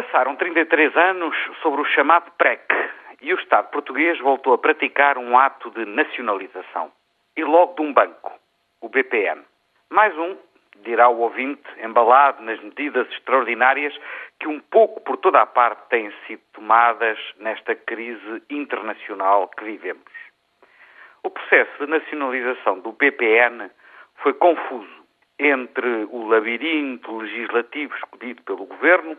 Passaram 33 anos sobre o chamado PREC e o Estado português voltou a praticar um ato de nacionalização. E logo de um banco, o BPN. Mais um, dirá o ouvinte, embalado nas medidas extraordinárias que um pouco por toda a parte têm sido tomadas nesta crise internacional que vivemos. O processo de nacionalização do BPN foi confuso entre o labirinto legislativo escolhido pelo governo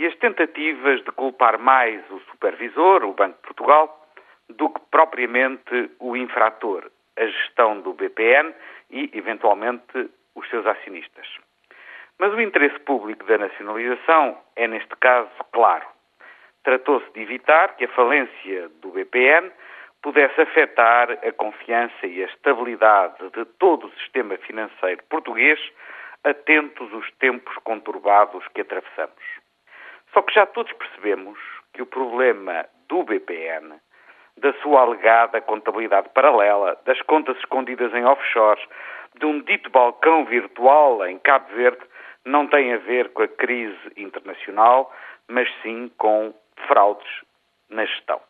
e as tentativas de culpar mais o supervisor, o Banco de Portugal, do que propriamente o infrator, a gestão do BPN e, eventualmente, os seus acionistas. Mas o interesse público da nacionalização é, neste caso, claro. Tratou-se de evitar que a falência do BPN pudesse afetar a confiança e a estabilidade de todo o sistema financeiro português, atentos os tempos conturbados que atravessamos. Só que já todos percebemos que o problema do BPN, da sua alegada contabilidade paralela, das contas escondidas em offshores, de um dito balcão virtual em Cabo Verde, não tem a ver com a crise internacional, mas sim com fraudes na gestão.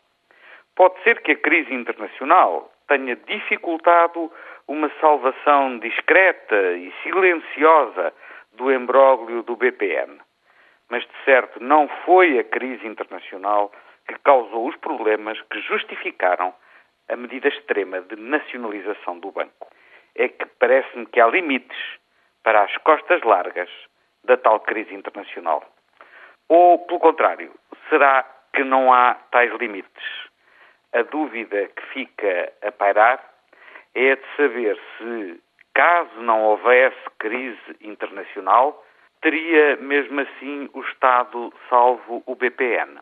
Pode ser que a crise internacional tenha dificultado uma salvação discreta e silenciosa do embróglio do BPN mas de certo não foi a crise internacional que causou os problemas que justificaram a medida extrema de nacionalização do banco. É que parece-me que há limites para as costas largas da tal crise internacional. Ou, pelo contrário, será que não há tais limites? A dúvida que fica a pairar é de saber se, caso não houvesse crise internacional, teria mesmo assim o Estado salvo o BPN.